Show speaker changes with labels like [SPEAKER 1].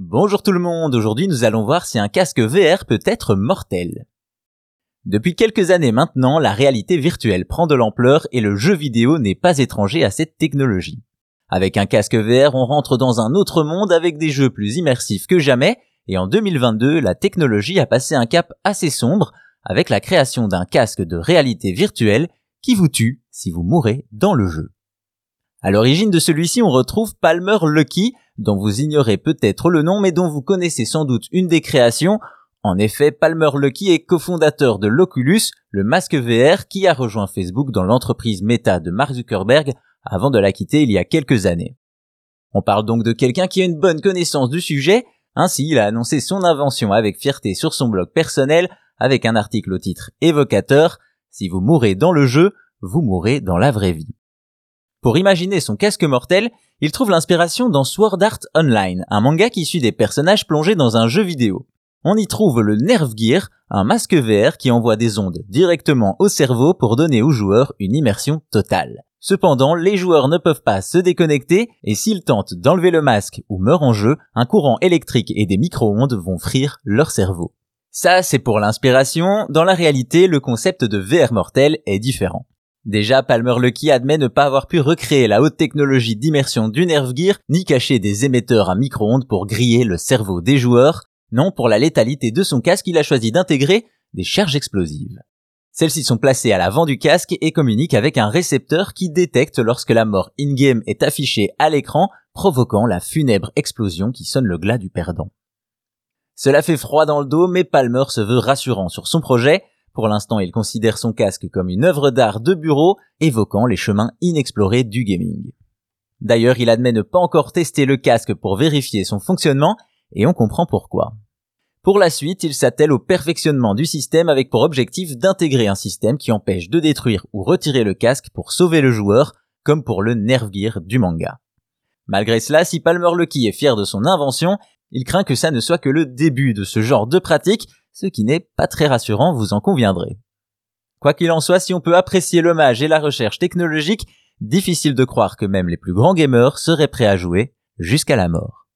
[SPEAKER 1] Bonjour tout le monde, aujourd'hui nous allons voir si un casque VR peut être mortel. Depuis quelques années maintenant, la réalité virtuelle prend de l'ampleur et le jeu vidéo n'est pas étranger à cette technologie. Avec un casque VR, on rentre dans un autre monde avec des jeux plus immersifs que jamais, et en 2022, la technologie a passé un cap assez sombre avec la création d'un casque de réalité virtuelle qui vous tue si vous mourrez dans le jeu. À l'origine de celui-ci, on retrouve Palmer Lucky, dont vous ignorez peut-être le nom, mais dont vous connaissez sans doute une des créations. En effet, Palmer Lucky est cofondateur de l'Oculus, le masque VR qui a rejoint Facebook dans l'entreprise Meta de Mark Zuckerberg avant de la quitter il y a quelques années. On parle donc de quelqu'un qui a une bonne connaissance du sujet, ainsi il a annoncé son invention avec fierté sur son blog personnel avec un article au titre évocateur Si vous mourrez dans le jeu, vous mourrez dans la vraie vie. Pour imaginer son casque mortel, il trouve l'inspiration dans Sword Art Online, un manga qui suit des personnages plongés dans un jeu vidéo. On y trouve le Nerve Gear, un masque VR qui envoie des ondes directement au cerveau pour donner aux joueurs une immersion totale. Cependant, les joueurs ne peuvent pas se déconnecter et s'ils tentent d'enlever le masque ou meurent en jeu, un courant électrique et des micro-ondes vont frire leur cerveau. Ça, c'est pour l'inspiration. Dans la réalité, le concept de VR mortel est différent. Déjà, Palmer Lucky admet ne pas avoir pu recréer la haute technologie d'immersion du Nerve Gear, ni cacher des émetteurs à micro-ondes pour griller le cerveau des joueurs. Non, pour la létalité de son casque, il a choisi d'intégrer des charges explosives. Celles-ci sont placées à l'avant du casque et communiquent avec un récepteur qui détecte lorsque la mort in-game est affichée à l'écran, provoquant la funèbre explosion qui sonne le glas du perdant. Cela fait froid dans le dos, mais Palmer se veut rassurant sur son projet, pour l'instant, il considère son casque comme une œuvre d'art de bureau, évoquant les chemins inexplorés du gaming. D'ailleurs, il admet ne pas encore tester le casque pour vérifier son fonctionnement, et on comprend pourquoi. Pour la suite, il s'attelle au perfectionnement du système avec pour objectif d'intégrer un système qui empêche de détruire ou retirer le casque pour sauver le joueur, comme pour le Nerve Gear du manga. Malgré cela, si Palmer Lucky est fier de son invention, il craint que ça ne soit que le début de ce genre de pratique ce qui n'est pas très rassurant, vous en conviendrez. Quoi qu'il en soit, si on peut apprécier l'hommage et la recherche technologique, difficile de croire que même les plus grands gamers seraient prêts à jouer jusqu'à la mort.